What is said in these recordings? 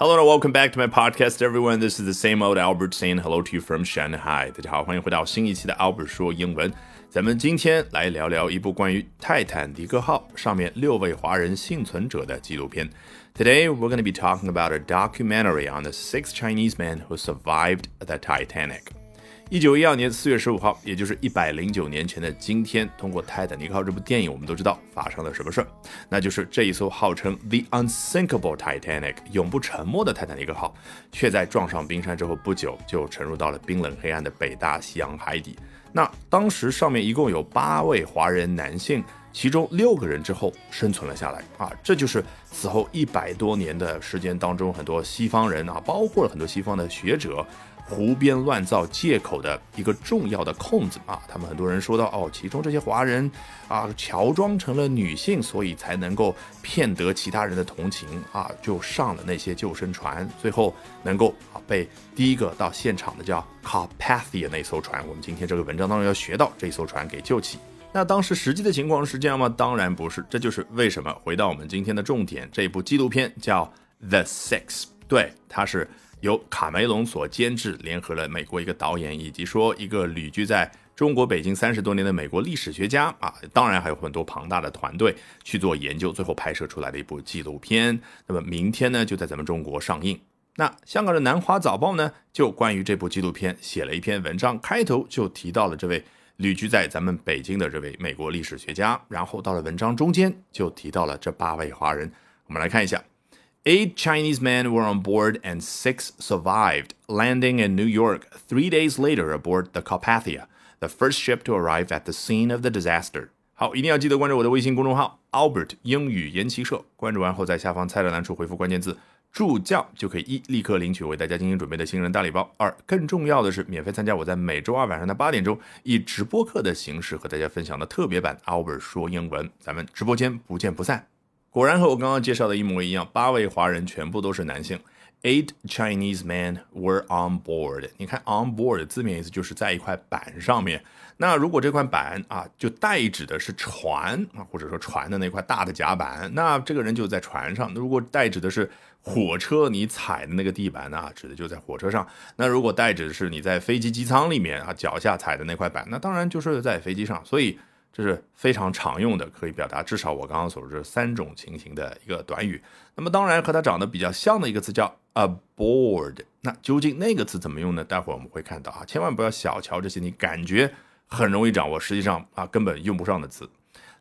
Hello and welcome back to my podcast, everyone. This is the same old Albert saying hello to you from Shanghai. 大家好，欢迎回到新一期的 Albert 说英文。咱们今天来聊聊一部关于泰坦尼克号上面六位华人幸存者的纪录片。Today we're going to be talking about a documentary on the six Chinese men who survived the Titanic. 一九一二年四月十五号，也就是一百零九年前的今天，通过《泰坦尼克号》这部电影，我们都知道发生了什么事儿，那就是这一艘号称 The Unsinkable Titanic 永不沉没的泰坦尼克号，却在撞上冰山之后不久就沉入到了冰冷黑暗的北大西洋海底。那当时上面一共有八位华人男性，其中六个人之后生存了下来啊，这就是此后一百多年的时间当中，很多西方人啊，包括了很多西方的学者。胡编乱造借口的一个重要的空子啊！他们很多人说到哦，其中这些华人啊，乔装成了女性，所以才能够骗得其他人的同情啊，就上了那些救生船，最后能够啊被第一个到现场的叫 Carpathia 那艘船，我们今天这个文章当中要学到这艘船给救起。那当时实际的情况是这样吗？当然不是，这就是为什么回到我们今天的重点，这部纪录片叫 The Six，对，它是。由卡梅隆所监制，联合了美国一个导演，以及说一个旅居在中国北京三十多年的美国历史学家啊，当然还有很多庞大的团队去做研究，最后拍摄出来的一部纪录片。那么明天呢，就在咱们中国上映。那香港的南华早报呢，就关于这部纪录片写了一篇文章，开头就提到了这位旅居在咱们北京的这位美国历史学家，然后到了文章中间就提到了这八位华人。我们来看一下。Eight Chinese men were on board and six survived, landing in New York three days later aboard the Carpathia, the first ship to arrive at the scene of the disaster. 好，一定要记得关注我的微信公众号 Albert 英语研习社。关注完后，在下方菜单栏处回复关键字“助教”，就可以一立刻领取为大家精心准备的新人大礼包。二，更重要的是，免费参加我在每周二晚上的八点钟以直播课的形式和大家分享的特别版 Albert 说英文。咱们直播间不见不散。果然和我刚刚介绍的一模一样，八位华人全部都是男性。Eight Chinese men were on board。你看，on board 字面意思就是在一块板上面。那如果这块板啊，就代指的是船啊，或者说船的那块大的甲板，那这个人就在船上。那如果代指的是火车，你踩的那个地板呢，指的就在火车上。那如果代指的是你在飞机机舱里面啊，脚下踩的那块板，那当然就是在飞机上。所以。这是非常常用的，可以表达至少我刚刚所说这三种情形的一个短语。那么当然和它长得比较像的一个词叫 aboard。那究竟那个词怎么用呢？待会儿我们会看到啊，千万不要小瞧这些你感觉很容易掌握，实际上啊根本用不上的词。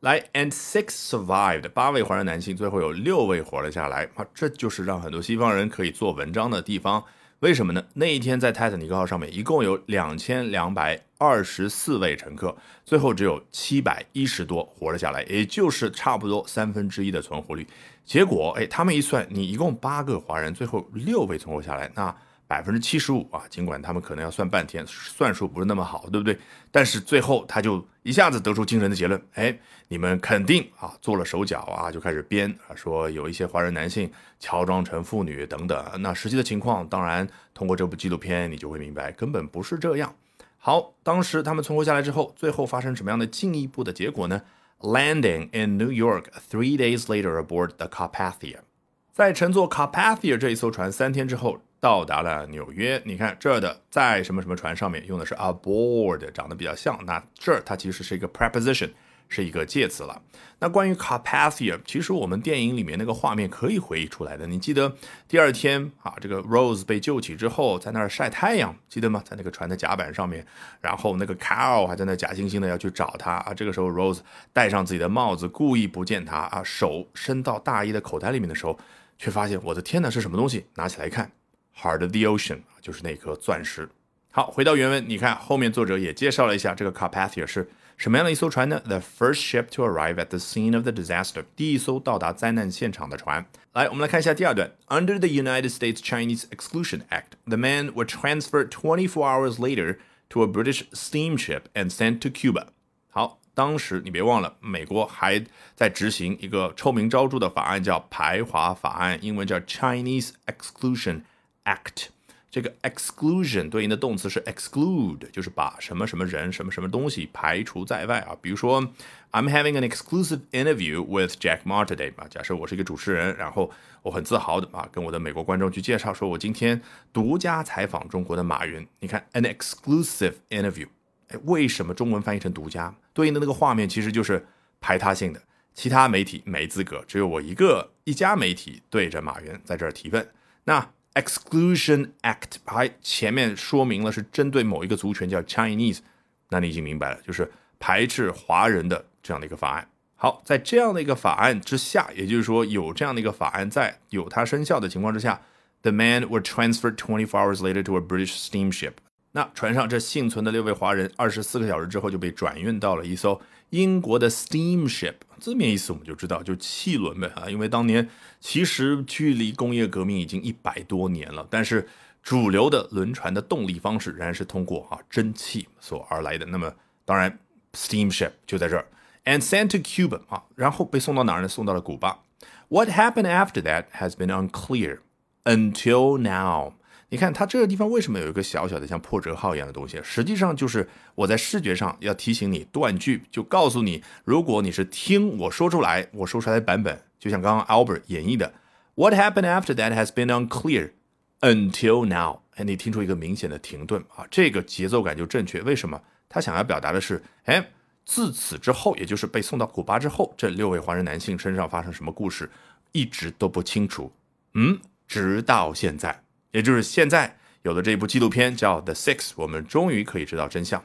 来，and six survived，八位华人男性，最后有六位活了下来啊，这就是让很多西方人可以做文章的地方。为什么呢？那一天在泰坦尼克号上面一共有两千两百二十四位乘客，最后只有七百一十多活了下来，也就是差不多三分之一的存活率。结果，哎，他们一算，你一共八个华人，最后六位存活下来，那。百分之七十五啊，尽管他们可能要算半天，算术不是那么好，对不对？但是最后他就一下子得出惊人的结论，哎，你们肯定啊做了手脚啊，就开始编啊，说有一些华人男性乔装成妇女等等。那实际的情况，当然通过这部纪录片你就会明白，根本不是这样。好，当时他们存活下来之后，最后发生什么样的进一步的结果呢？Landing in New York three days later aboard the Carpathia，在乘坐 Carpathia 这一艘船三天之后。到达了纽约，你看这儿的在什么什么船上面用的是 aboard，长得比较像。那这儿它其实是一个 preposition，是一个介词了。那关于 Carpathia，其实我们电影里面那个画面可以回忆出来的。你记得第二天啊，这个 Rose 被救起之后，在那儿晒太阳，记得吗？在那个船的甲板上面，然后那个 Carl 还在那假惺惺的要去找他啊。这个时候 Rose 戴上自己的帽子，故意不见他啊，手伸到大衣的口袋里面的时候，却发现我的天哪，是什么东西？拿起来看。Heart of the ocean 就是那颗钻石。好，回到原文，你看后面作者也介绍了一下这个 Carpathia 是什么样的一艘船呢？The first ship to arrive at the scene of the disaster，第一艘到达灾难现场的船。来，我们来看一下第二段。Under the United States Chinese Exclusion Act, the men were transferred 24 hours later to a British steamship and sent to Cuba。好，当时你别忘了，美国还在执行一个臭名昭着的法案，叫排华法案，英文叫 Chinese Exclusion。 Act 这个 exclusion 对应的动词是 exclude，就是把什么什么人、什么什么东西排除在外啊。比如说，I'm having an exclusive interview with Jack Ma today 啊。假设我是一个主持人，然后我很自豪的啊，跟我的美国观众去介绍，说我今天独家采访中国的马云。你看，an exclusive interview，哎，为什么中文翻译成独家？对应的那个画面其实就是排他性的。其他媒体没资格，只有我一个一家媒体对着马云在这儿提问。那 Exclusion Act 还前面说明了是针对某一个族群叫 Chinese，那你已经明白了，就是排斥华人的这样的一个法案。好，在这样的一个法案之下，也就是说有这样的一个法案在有它生效的情况之下，the man were transferred twenty four hours later to a British steamship。那船上这幸存的六位华人，二十四个小时之后就被转运到了一艘英国的 steamship。字面意思我们就知道，就汽轮呗啊。因为当年其实距离工业革命已经一百多年了，但是主流的轮船的动力方式仍然是通过啊蒸汽所而来的。那么当然，steamship 就在这儿，and sent to Cuba 啊，然后被送到哪儿呢？送到了古巴。What happened after that has been unclear until now. 你看它这个地方为什么有一个小小的像破折号一样的东西？实际上就是我在视觉上要提醒你断句，就告诉你，如果你是听我说出来，我说出来的版本，就像刚刚 Albert 演绎的，What happened after that has been unclear until now。哎，你听出一个明显的停顿啊，这个节奏感就正确。为什么？他想要表达的是，哎，自此之后，也就是被送到古巴之后，这六位华人男性身上发生什么故事，一直都不清楚。嗯，直到现在。也就是现在有的这部纪录片叫《The Six》，我们终于可以知道真相。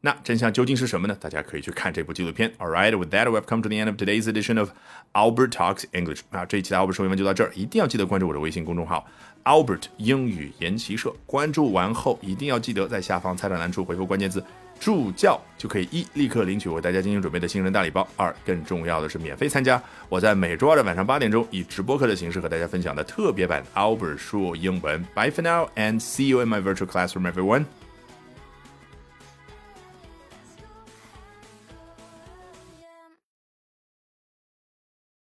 那真相究竟是什么呢？大家可以去看这部纪录片。All right, with that, we've come to the end of today's edition of Albert Talks English。啊，这一期的 Albert 说英文就到这儿，一定要记得关注我的微信公众号 Albert 英语研习社。关注完后，一定要记得在下方菜单栏处回复关键字。助教就可以一立刻领取为大家精心准备的新人大礼包。二更重要的是免费参加我在每周二的晚上八点钟以直播课的形式和大家分享的特别版 Albert 说英文。Bye for now and see you in my virtual classroom, everyone.